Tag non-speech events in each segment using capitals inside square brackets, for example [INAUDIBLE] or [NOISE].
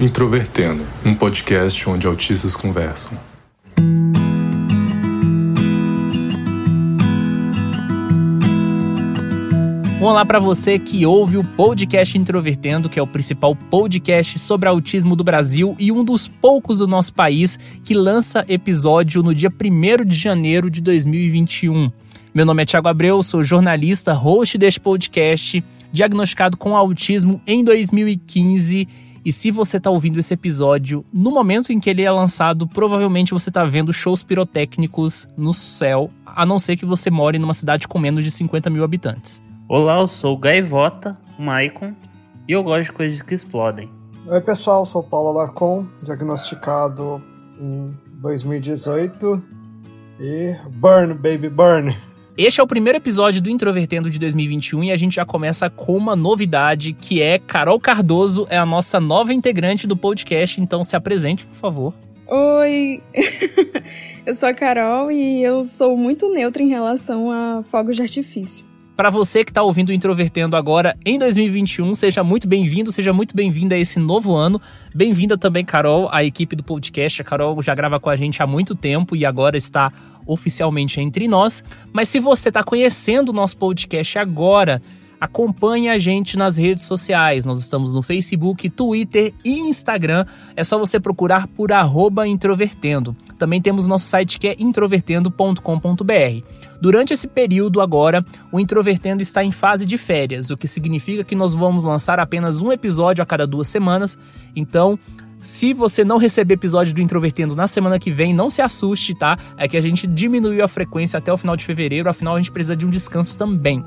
Introvertendo, um podcast onde autistas conversam. Olá para você que ouve o podcast Introvertendo, que é o principal podcast sobre autismo do Brasil e um dos poucos do nosso país que lança episódio no dia 1 de janeiro de 2021. Meu nome é Thiago Abreu, sou jornalista, host deste podcast, diagnosticado com autismo em 2015. E se você está ouvindo esse episódio no momento em que ele é lançado, provavelmente você está vendo shows pirotécnicos no céu, a não ser que você more numa cidade com menos de 50 mil habitantes. Olá, eu sou o Gaivota, Maicon, e eu gosto de coisas que explodem. Oi, pessoal, sou Paulo Alarcon, diagnosticado em 2018 e Burn, baby, burn. Este é o primeiro episódio do Introvertendo de 2021 e a gente já começa com uma novidade que é Carol Cardoso é a nossa nova integrante do podcast, então se apresente, por favor. Oi, [LAUGHS] eu sou a Carol e eu sou muito neutra em relação a fogos de artifício. Para você que está ouvindo o Introvertendo agora em 2021, seja muito bem-vindo, seja muito bem-vinda a esse novo ano. Bem-vinda também, Carol, à equipe do podcast. A Carol já grava com a gente há muito tempo e agora está oficialmente entre nós. Mas se você está conhecendo o nosso podcast agora, acompanhe a gente nas redes sociais. Nós estamos no Facebook, Twitter e Instagram. É só você procurar por introvertendo. Também temos nosso site que é introvertendo.com.br. Durante esse período agora, o Introvertendo está em fase de férias, o que significa que nós vamos lançar apenas um episódio a cada duas semanas. Então, se você não receber episódio do Introvertendo na semana que vem, não se assuste, tá? É que a gente diminuiu a frequência até o final de fevereiro, afinal a gente precisa de um descanso também.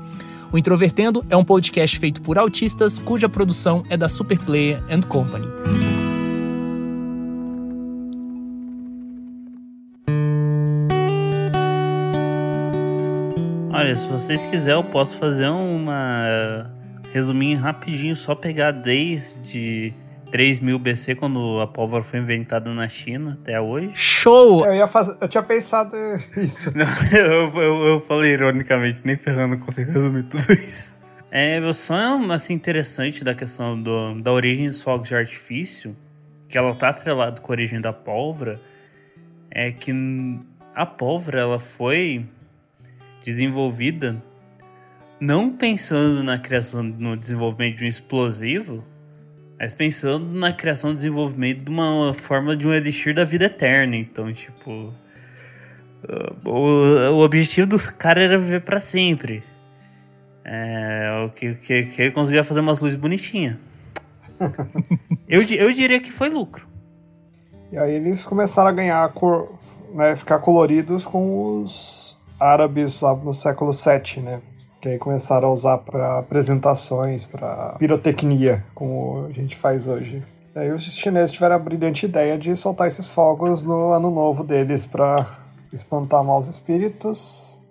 O Introvertendo é um podcast feito por autistas cuja produção é da Superplayer and Company. Olha, se vocês quiserem, eu posso fazer uma resuminho rapidinho, só pegar desde 3000 BC, quando a pólvora foi inventada na China, até hoje. Show! Eu, ia fazer, eu tinha pensado [LAUGHS] isso. Não, eu, eu, eu, falei ironicamente, nem ferrando consigo resumir tudo isso. É, só assim, interessante da questão do, da origem dos fogos de artifício, que ela tá atrelada com a origem da pólvora, é que a pólvora ela foi desenvolvida não pensando na criação, no desenvolvimento de um explosivo, mas pensando na criação e desenvolvimento de uma forma de um elixir da vida eterna. Então, tipo, o, o objetivo dos caras era viver para sempre. É, o que, que, que ele conseguia fazer umas luzes bonitinhas. [LAUGHS] eu, eu diria que foi lucro. E aí eles começaram a ganhar cor, né, ficar coloridos com os árabes lá no século VII, né? Que aí começaram a usar para apresentações, para pirotecnia, como a gente faz hoje. E aí os chineses tiveram a brilhante ideia de soltar esses fogos no ano novo deles para espantar maus espíritos.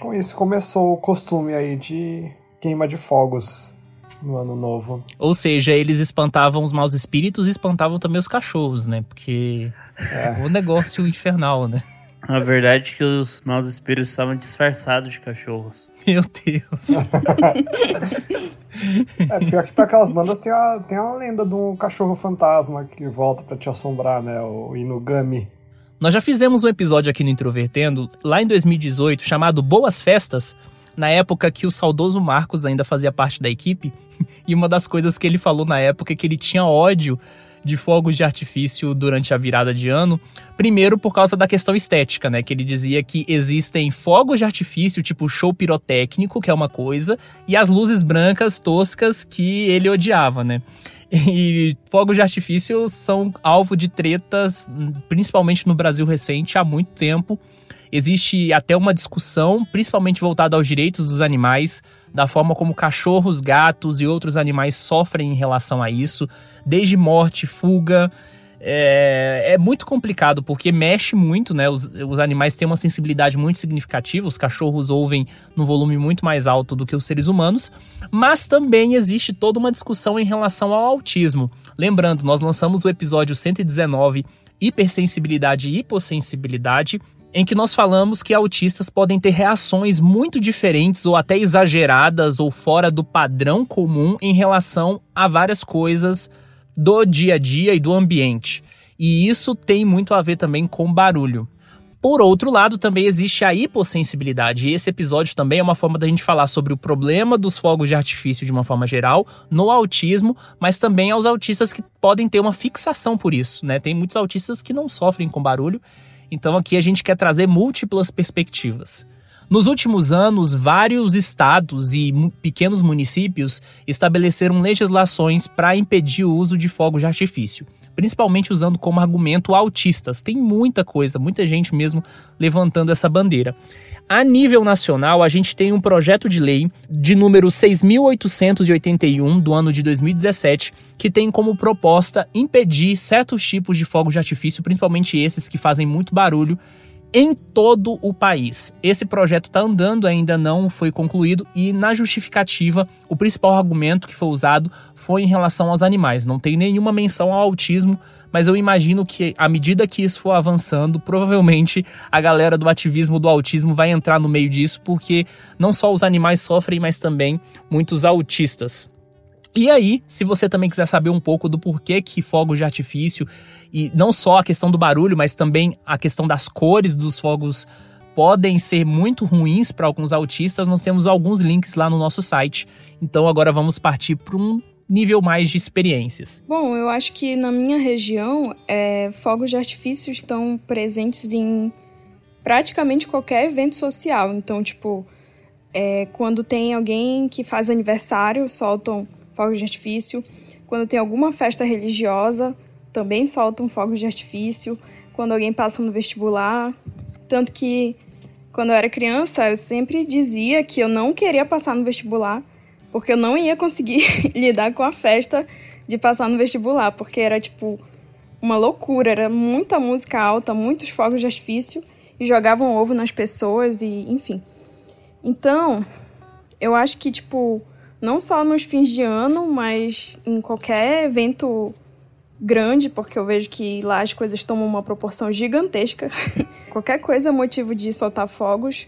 Com isso começou o costume aí de queima de fogos no ano novo. Ou seja, eles espantavam os maus espíritos e espantavam também os cachorros, né? Porque é um negócio infernal, né? A verdade é que os maus espíritos estavam disfarçados de cachorros. Meu Deus. [LAUGHS] é, pior que pra aquelas bandas tem a, tem a lenda de um cachorro fantasma que volta para te assombrar, né? O Inugami. Nós já fizemos um episódio aqui no Introvertendo, lá em 2018, chamado Boas Festas, na época que o saudoso Marcos ainda fazia parte da equipe. [LAUGHS] E uma das coisas que ele falou na época é que ele tinha ódio de fogos de artifício durante a virada de ano. Primeiro, por causa da questão estética, né? Que ele dizia que existem fogos de artifício, tipo show pirotécnico, que é uma coisa, e as luzes brancas toscas que ele odiava, né? E fogos de artifício são alvo de tretas, principalmente no Brasil recente, há muito tempo. Existe até uma discussão, principalmente voltada aos direitos dos animais, da forma como cachorros, gatos e outros animais sofrem em relação a isso, desde morte, fuga. É, é muito complicado porque mexe muito, né? Os, os animais têm uma sensibilidade muito significativa, os cachorros ouvem no volume muito mais alto do que os seres humanos, mas também existe toda uma discussão em relação ao autismo. Lembrando, nós lançamos o episódio 119 hipersensibilidade e hipossensibilidade, em que nós falamos que autistas podem ter reações muito diferentes ou até exageradas ou fora do padrão comum em relação a várias coisas do dia a dia e do ambiente. E isso tem muito a ver também com barulho. Por outro lado, também existe a hipossensibilidade, e esse episódio também é uma forma da gente falar sobre o problema dos fogos de artifício de uma forma geral, no autismo, mas também aos autistas que podem ter uma fixação por isso, né? Tem muitos autistas que não sofrem com barulho, então aqui a gente quer trazer múltiplas perspectivas. Nos últimos anos, vários estados e pequenos municípios estabeleceram legislações para impedir o uso de fogos de artifício, principalmente usando como argumento autistas. Tem muita coisa, muita gente mesmo levantando essa bandeira. A nível nacional, a gente tem um projeto de lei de número 6.881 do ano de 2017, que tem como proposta impedir certos tipos de fogos de artifício, principalmente esses que fazem muito barulho, em todo o país. Esse projeto está andando, ainda não foi concluído, e na justificativa, o principal argumento que foi usado foi em relação aos animais. Não tem nenhuma menção ao autismo, mas eu imagino que à medida que isso for avançando, provavelmente a galera do ativismo do autismo vai entrar no meio disso, porque não só os animais sofrem, mas também muitos autistas. E aí, se você também quiser saber um pouco do porquê que fogos de artifício e não só a questão do barulho, mas também a questão das cores dos fogos podem ser muito ruins para alguns autistas, nós temos alguns links lá no nosso site. Então agora vamos partir para um nível mais de experiências. Bom, eu acho que na minha região, é, fogos de artifício estão presentes em praticamente qualquer evento social. Então, tipo, é, quando tem alguém que faz aniversário, soltam fogos de artifício. Quando tem alguma festa religiosa, também soltam fogos de artifício. Quando alguém passa no vestibular. Tanto que, quando eu era criança, eu sempre dizia que eu não queria passar no vestibular, porque eu não ia conseguir [LAUGHS] lidar com a festa de passar no vestibular, porque era tipo uma loucura, era muita música alta, muitos fogos de artifício e jogavam ovo nas pessoas e enfim. Então, eu acho que tipo não só nos fins de ano, mas em qualquer evento grande, porque eu vejo que lá as coisas tomam uma proporção gigantesca. [LAUGHS] qualquer coisa é motivo de soltar fogos.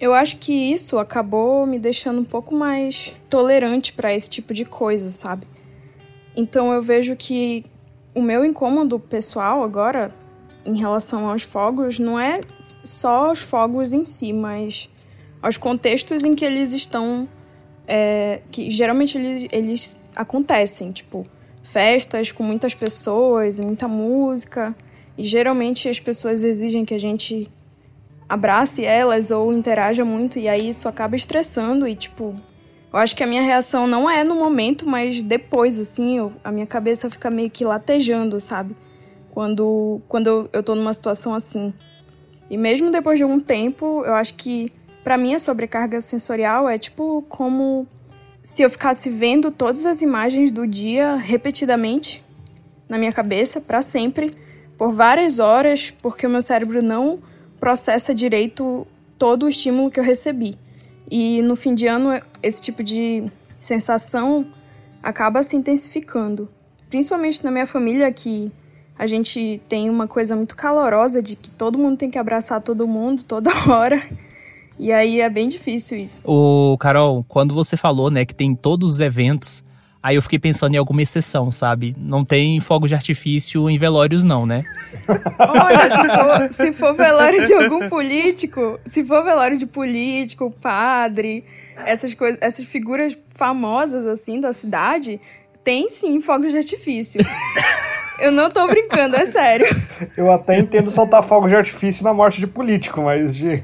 Eu acho que isso acabou me deixando um pouco mais tolerante para esse tipo de coisa, sabe? Então eu vejo que o meu incômodo pessoal agora em relação aos fogos não é só os fogos em si, mas aos contextos em que eles estão é, que geralmente eles, eles acontecem, tipo, festas com muitas pessoas, muita música, e geralmente as pessoas exigem que a gente abrace elas ou interaja muito, e aí isso acaba estressando e, tipo, eu acho que a minha reação não é no momento, mas depois, assim, eu, a minha cabeça fica meio que latejando, sabe? Quando, quando eu, tô numa situação assim. E mesmo depois de algum tempo, eu acho que para mim, a sobrecarga sensorial é tipo como se eu ficasse vendo todas as imagens do dia repetidamente na minha cabeça para sempre, por várias horas, porque o meu cérebro não processa direito todo o estímulo que eu recebi. E no fim de ano, esse tipo de sensação acaba se intensificando. Principalmente na minha família, que a gente tem uma coisa muito calorosa de que todo mundo tem que abraçar todo mundo toda [LAUGHS] hora. E aí é bem difícil isso. O Carol, quando você falou, né, que tem todos os eventos, aí eu fiquei pensando em alguma exceção, sabe? Não tem fogo de artifício em velórios, não, né? Olha, se for, se for velório de algum político, se for velório de político, padre, essas coisas, essas figuras famosas assim da cidade, tem sim fogos de artifício. Eu não tô brincando, é sério. Eu até entendo soltar fogos de artifício na morte de político, mas de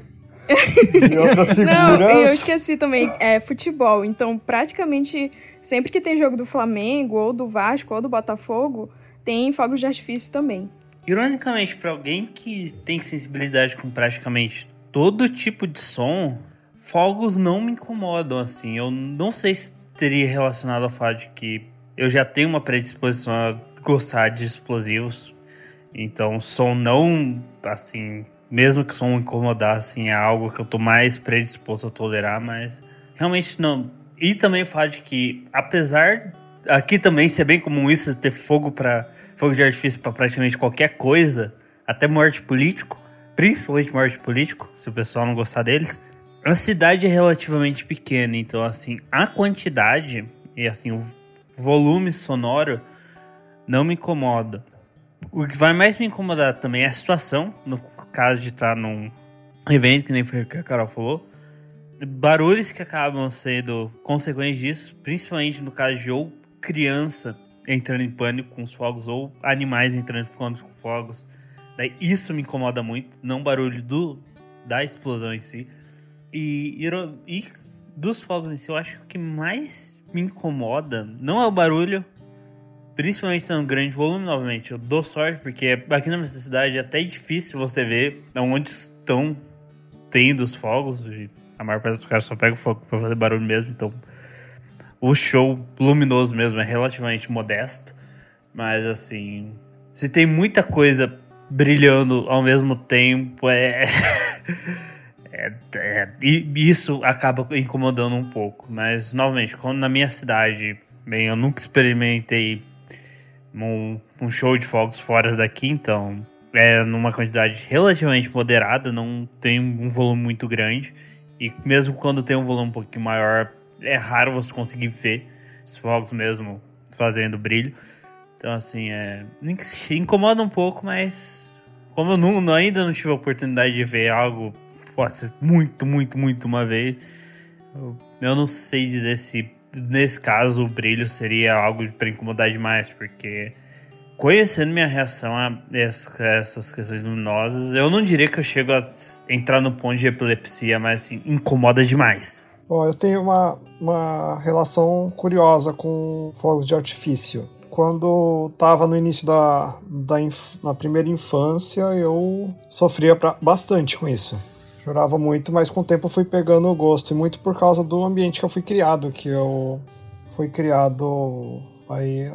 [LAUGHS] e. Não, eu esqueci também, é futebol. Então, praticamente sempre que tem jogo do Flamengo, ou do Vasco, ou do Botafogo, tem fogos de artifício também. Ironicamente, para alguém que tem sensibilidade com praticamente todo tipo de som, fogos não me incomodam assim. Eu não sei se teria relacionado ao fato de que eu já tenho uma predisposição a gostar de explosivos. Então, som não assim mesmo que o som incomodar, assim, é algo que eu tô mais predisposto a tolerar, mas realmente não. E também o fato de que, apesar aqui também ser bem comum isso, ter fogo para fogo de artifício para praticamente qualquer coisa, até morte político, principalmente morte político, se o pessoal não gostar deles. A cidade é relativamente pequena, então assim, a quantidade e assim o volume sonoro não me incomoda. O que vai mais me incomodar também é a situação, no caso de estar num evento, que nem foi o que a Carol falou. Barulhos que acabam sendo consequências disso, principalmente no caso de ou criança entrando em pânico com os fogos ou animais entrando em pânico com fogos. Daí isso me incomoda muito, não o barulho do, da explosão em si. E, e, e dos fogos em si, eu acho que o que mais me incomoda não é o barulho, principalmente tendo grande volume, novamente. Eu dou sorte, porque aqui na minha cidade é até difícil você ver onde estão tendo os fogos. E a maior parte dos caras só pega o fogo pra fazer barulho mesmo, então o show luminoso mesmo é relativamente modesto. Mas assim, se tem muita coisa brilhando ao mesmo tempo, é. [LAUGHS] é, é isso acaba incomodando um pouco. Mas, novamente, quando na minha cidade, bem, eu nunca experimentei um, um show de fogos fora daqui, então é numa quantidade relativamente moderada, não tem um volume muito grande. E mesmo quando tem um volume um pouquinho maior, é raro você conseguir ver os fogos mesmo fazendo brilho. Então, assim, é. Incomoda um pouco, mas. Como eu não, ainda não tive a oportunidade de ver algo ser muito, muito, muito uma vez, eu não sei dizer se nesse caso o brilho seria algo para incomodar demais, porque conhecendo minha reação a essas questões luminosas, eu não diria que eu chego a entrar no ponto de epilepsia, mas assim, incomoda demais. Bom, eu tenho uma, uma relação curiosa com fogos de artifício. Quando estava no início da, da inf, na primeira infância, eu sofria pra, bastante com isso. Chorava muito, mas com o tempo fui pegando o gosto, e muito por causa do ambiente que eu fui criado, que eu fui criado aí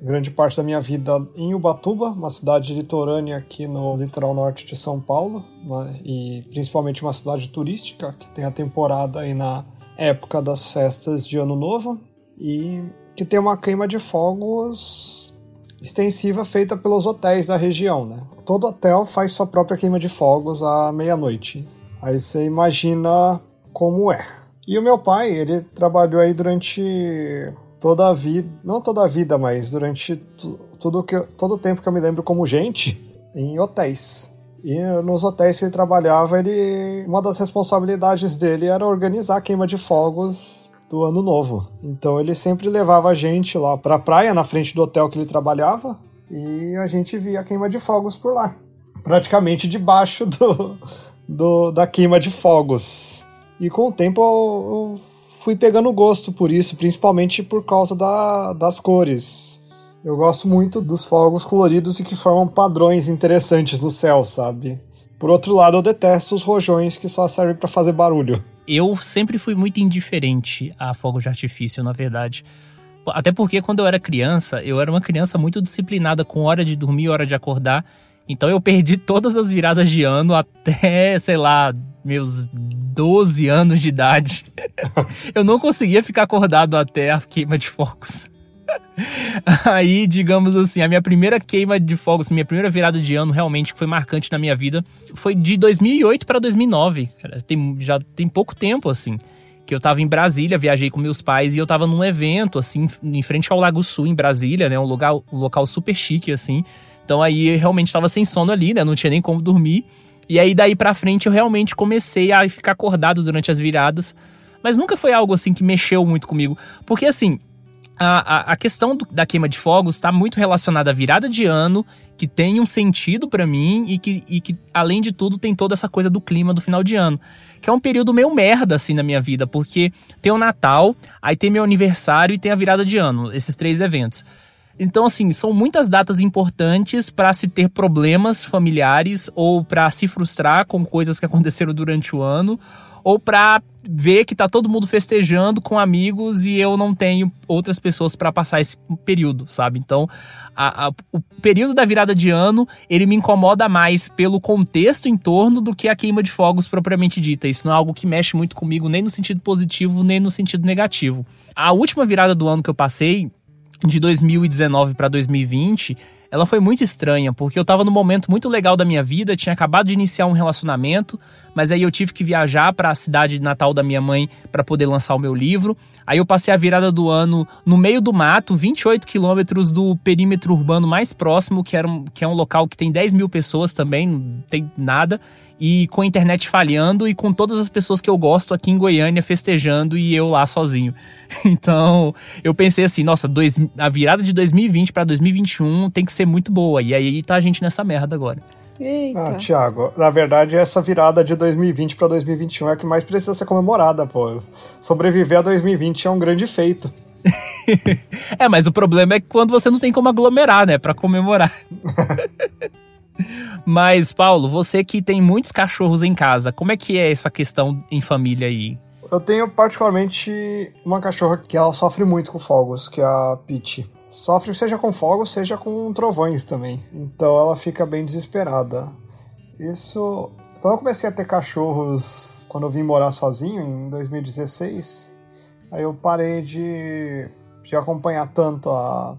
grande parte da minha vida em Ubatuba, uma cidade litorânea aqui no litoral norte de São Paulo, né, e principalmente uma cidade turística que tem a temporada aí na época das festas de Ano Novo e que tem uma queima de fogos extensiva feita pelos hotéis da região, né? Todo hotel faz sua própria queima de fogos à meia-noite. Aí você imagina como é. E o meu pai, ele trabalhou aí durante toda a vida, não toda a vida, mas durante tudo que todo o tempo que eu me lembro como gente em hotéis. E nos hotéis que ele trabalhava, ele uma das responsabilidades dele era organizar a queima de fogos do ano novo. Então ele sempre levava a gente lá para a praia na frente do hotel que ele trabalhava e a gente via a queima de fogos por lá, praticamente debaixo do, do da queima de fogos. E com o tempo eu, fui pegando gosto por isso, principalmente por causa da, das cores. Eu gosto muito dos fogos coloridos e que formam padrões interessantes no céu, sabe? Por outro lado, eu detesto os rojões que só servem para fazer barulho. Eu sempre fui muito indiferente a fogos de artifício, na verdade. Até porque quando eu era criança, eu era uma criança muito disciplinada com hora de dormir e hora de acordar. Então eu perdi todas as viradas de ano até, sei lá, meus 12 anos de idade. [LAUGHS] eu não conseguia ficar acordado até a queima de fogos. [LAUGHS] Aí, digamos assim, a minha primeira queima de fogos, minha primeira virada de ano realmente que foi marcante na minha vida, foi de 2008 para 2009. Cara, tem, já tem pouco tempo, assim. Que eu tava em Brasília, viajei com meus pais e eu tava num evento, assim, em frente ao Lago Sul, em Brasília, né? Um lugar, um local super chique, assim. Então aí eu realmente estava sem sono ali, né? Não tinha nem como dormir. E aí daí pra frente eu realmente comecei a ficar acordado durante as viradas. Mas nunca foi algo assim que mexeu muito comigo. Porque assim, a, a, a questão do, da queima de fogos está muito relacionada à virada de ano, que tem um sentido para mim e que, e que, além de tudo, tem toda essa coisa do clima do final de ano. Que é um período meio merda, assim, na minha vida, porque tem o Natal, aí tem meu aniversário e tem a virada de ano, esses três eventos. Então, assim, são muitas datas importantes para se ter problemas familiares ou para se frustrar com coisas que aconteceram durante o ano ou para ver que tá todo mundo festejando com amigos e eu não tenho outras pessoas para passar esse período, sabe? Então, a, a, o período da virada de ano, ele me incomoda mais pelo contexto em torno do que a queima de fogos propriamente dita. Isso não é algo que mexe muito comigo nem no sentido positivo, nem no sentido negativo. A última virada do ano que eu passei, de 2019 para 2020, ela foi muito estranha, porque eu tava num momento muito legal da minha vida, tinha acabado de iniciar um relacionamento, mas aí eu tive que viajar para a cidade natal da minha mãe para poder lançar o meu livro. Aí eu passei a virada do ano no meio do mato, 28 quilômetros do perímetro urbano mais próximo, que, era um, que é um local que tem 10 mil pessoas também, não tem nada e com a internet falhando e com todas as pessoas que eu gosto aqui em Goiânia festejando e eu lá sozinho. [LAUGHS] Então, eu pensei assim, nossa, dois, a virada de 2020 para 2021 tem que ser muito boa. E aí tá a gente nessa merda agora. Eita. Ah, Tiago, na verdade, essa virada de 2020 para 2021 é a que mais precisa ser comemorada, pô. Sobreviver a 2020 é um grande feito. [LAUGHS] é, mas o problema é que quando você não tem como aglomerar, né, para comemorar. [LAUGHS] Mas, Paulo, você que tem muitos cachorros em casa, como é que é essa questão em família aí? Eu tenho particularmente uma cachorra que ela sofre muito com fogos, que é a Peach. Sofre seja com fogos, seja com trovões também. Então ela fica bem desesperada. Isso. Quando eu comecei a ter cachorros, quando eu vim morar sozinho, em 2016, aí eu parei de, de acompanhar tanto a,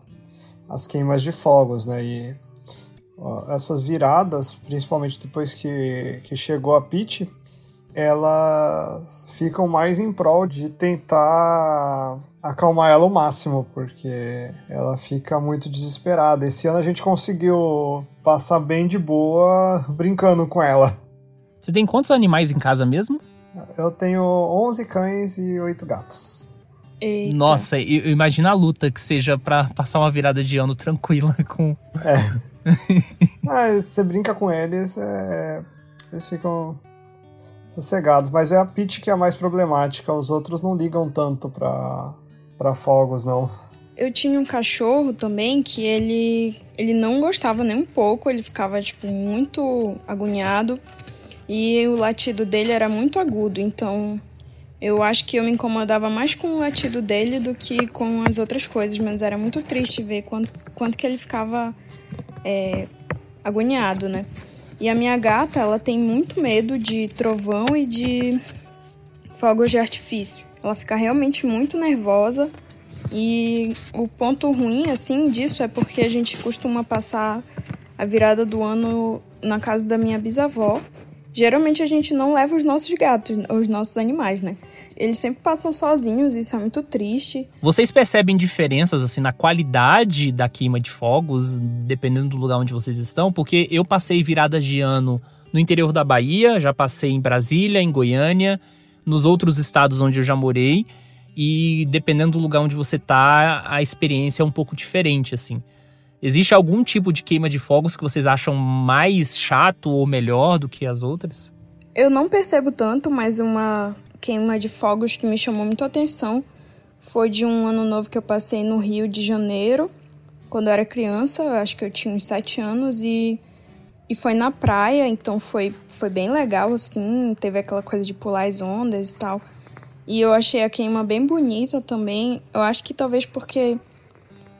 as queimas de fogos, né? E essas viradas, principalmente depois que, que chegou a Peach, elas ficam mais em prol de tentar acalmar ela o máximo, porque ela fica muito desesperada. Esse ano a gente conseguiu passar bem de boa brincando com ela. Você tem quantos animais em casa mesmo? Eu tenho 11 cães e 8 gatos. Eita. Nossa, imagina a luta que seja para passar uma virada de ano tranquila [LAUGHS] com. É. [LAUGHS] ah, você brinca com eles, é... eles ficam sossegados. Mas é a Peach que é a mais problemática. Os outros não ligam tanto pra, pra fogos, não. Eu tinha um cachorro também que ele, ele não gostava nem um pouco. Ele ficava, tipo, muito agoniado. E o latido dele era muito agudo. Então, eu acho que eu me incomodava mais com o latido dele do que com as outras coisas. Mas era muito triste ver quanto, quanto que ele ficava é, agoniado, né? E a minha gata, ela tem muito medo de trovão e de fogos de artifício. Ela fica realmente muito nervosa. E o ponto ruim, assim, disso é porque a gente costuma passar a virada do ano na casa da minha bisavó. Geralmente a gente não leva os nossos gatos, os nossos animais, né? Eles sempre passam sozinhos, isso é muito triste. Vocês percebem diferenças assim na qualidade da queima de fogos, dependendo do lugar onde vocês estão? Porque eu passei viradas de ano no interior da Bahia, já passei em Brasília, em Goiânia, nos outros estados onde eu já morei, e dependendo do lugar onde você tá, a experiência é um pouco diferente assim. Existe algum tipo de queima de fogos que vocês acham mais chato ou melhor do que as outras? Eu não percebo tanto, mas uma queima de fogos que me chamou muito a atenção foi de um ano novo que eu passei no Rio de Janeiro, quando eu era criança, eu acho que eu tinha uns sete anos, e, e foi na praia, então foi, foi bem legal, assim, teve aquela coisa de pular as ondas e tal. E eu achei a queima bem bonita também, eu acho que talvez porque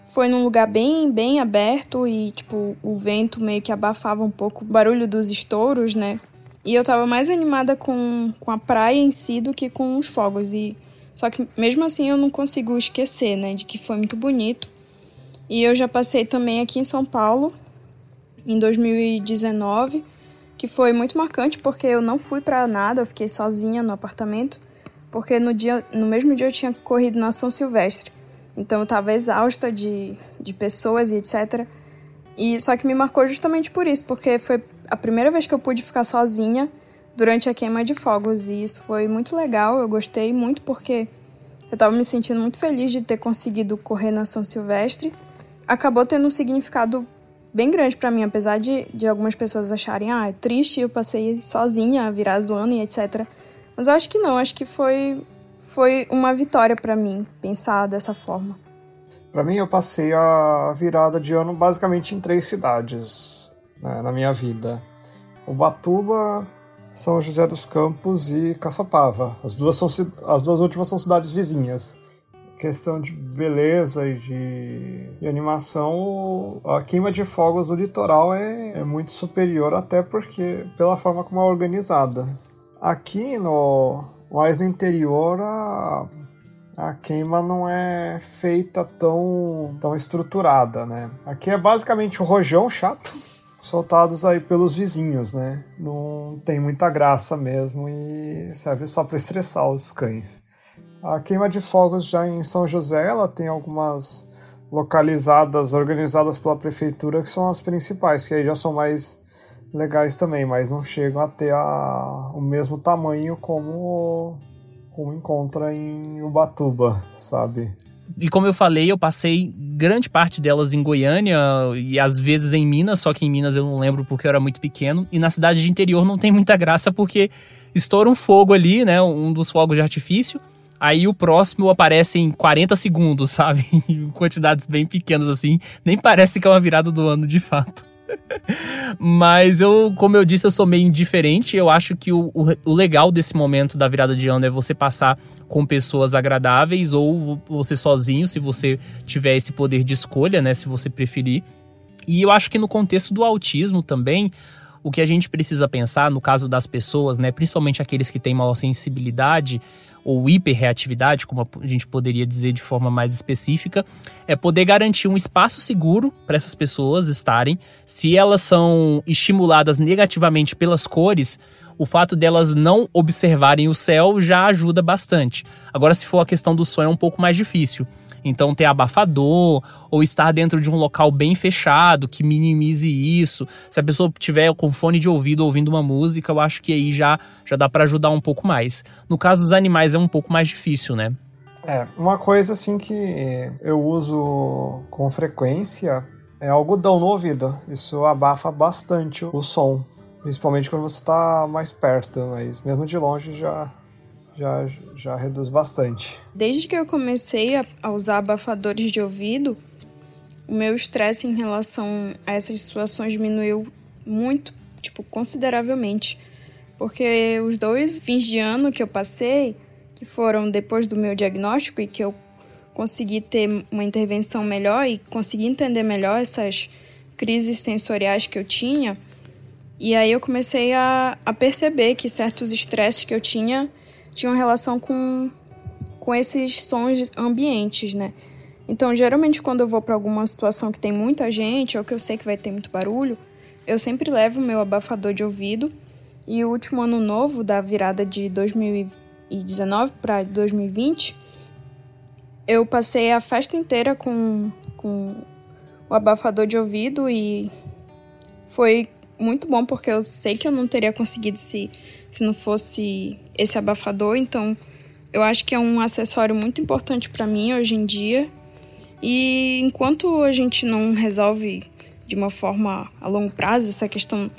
foi num lugar bem, bem aberto e, tipo, o vento meio que abafava um pouco o barulho dos estouros, né? E eu tava mais animada com, com a praia em si do que com os fogos. E só que mesmo assim eu não consigo esquecer, né, de que foi muito bonito. E eu já passei também aqui em São Paulo em 2019, que foi muito marcante porque eu não fui para nada, eu fiquei sozinha no apartamento, porque no dia no mesmo dia eu tinha corrido na São Silvestre. Então eu tava exausta de, de pessoas e etc. E só que me marcou justamente por isso, porque foi a primeira vez que eu pude ficar sozinha durante a queima de fogos e isso foi muito legal. Eu gostei muito porque eu estava me sentindo muito feliz de ter conseguido correr na São Silvestre. Acabou tendo um significado bem grande para mim, apesar de, de algumas pessoas acharem, ah, é triste, eu passei sozinha a virada do ano e etc. Mas eu acho que não, acho que foi, foi uma vitória para mim pensar dessa forma. Para mim, eu passei a virada de ano basicamente em três cidades né, na minha vida. Ubatuba, São José dos Campos e Caçapava. As duas, são, as duas últimas são cidades vizinhas. Questão de beleza e de, de animação, a queima de fogos do litoral é, é muito superior, até porque pela forma como é organizada. Aqui no mais no interior, a, a queima não é feita tão, tão estruturada, né? Aqui é basicamente o rojão chato, [LAUGHS] soltados aí pelos vizinhos, né? Não tem muita graça mesmo e serve só para estressar os cães. A queima de fogos já em São José, ela tem algumas localizadas, organizadas pela prefeitura, que são as principais, que aí já são mais legais também, mas não chegam a ter a, o mesmo tamanho como, como encontra em Ubatuba, sabe? E como eu falei, eu passei grande parte delas em Goiânia e às vezes em Minas, só que em Minas eu não lembro porque eu era muito pequeno. E na cidade de interior não tem muita graça porque estoura um fogo ali, né? Um dos fogos de artifício. Aí o próximo aparece em 40 segundos, sabe? [LAUGHS] Quantidades bem pequenas assim. Nem parece que é uma virada do ano de fato. Mas eu, como eu disse, eu sou meio indiferente. Eu acho que o, o, o, legal desse momento da virada de ano é você passar com pessoas agradáveis ou você sozinho, se você tiver esse poder de escolha, né? Se você preferir. E eu acho que no contexto do autismo também, o que a gente precisa pensar, no caso das pessoas, né? Principalmente aqueles que têm maior sensibilidade, ou hiperreatividade, como a gente poderia dizer de forma mais específica, é poder garantir um espaço seguro para essas pessoas estarem. Se elas são estimuladas negativamente pelas cores, o fato delas não observarem o céu já ajuda bastante. Agora, se for a questão do sonho, é um pouco mais difícil. Então, ter abafador ou estar dentro de um local bem fechado que minimize isso. Se a pessoa tiver com fone de ouvido ouvindo uma música, eu acho que aí já, já dá para ajudar um pouco mais. No caso dos animais, é um pouco mais difícil, né? É, uma coisa assim que eu uso com frequência é algodão no ouvido. Isso abafa bastante o som. Principalmente quando você está mais perto, mas mesmo de longe já, já, já reduz bastante. Desde que eu comecei a, a usar abafadores de ouvido, o meu estresse em relação a essas situações diminuiu muito, tipo, consideravelmente. Porque os dois fins de ano que eu passei, que foram depois do meu diagnóstico e que eu consegui ter uma intervenção melhor e consegui entender melhor essas crises sensoriais que eu tinha. E aí eu comecei a, a perceber que certos estresses que eu tinha tinham relação com, com esses sons ambientes, né? Então, geralmente, quando eu vou para alguma situação que tem muita gente ou que eu sei que vai ter muito barulho, eu sempre levo meu abafador de ouvido. E o último ano novo, da virada de 2019 para 2020, eu passei a festa inteira com, com o abafador de ouvido e foi muito bom porque eu sei que eu não teria conseguido se se não fosse esse abafador. Então, eu acho que é um acessório muito importante para mim hoje em dia. E enquanto a gente não resolve de uma forma a longo prazo essa questão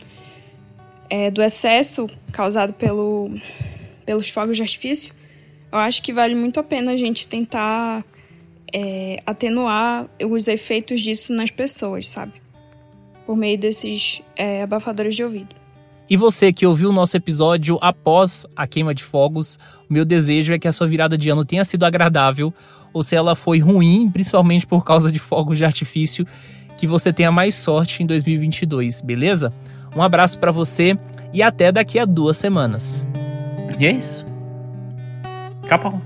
é, do excesso causado pelo, pelos fogos de artifício, eu acho que vale muito a pena a gente tentar é, atenuar os efeitos disso nas pessoas, sabe? Por meio desses é, abafadores de ouvido. E você que ouviu o nosso episódio após a queima de fogos, o meu desejo é que a sua virada de ano tenha sido agradável, ou se ela foi ruim, principalmente por causa de fogos de artifício, que você tenha mais sorte em 2022, beleza? Um abraço para você e até daqui a duas semanas. E é isso. Capão.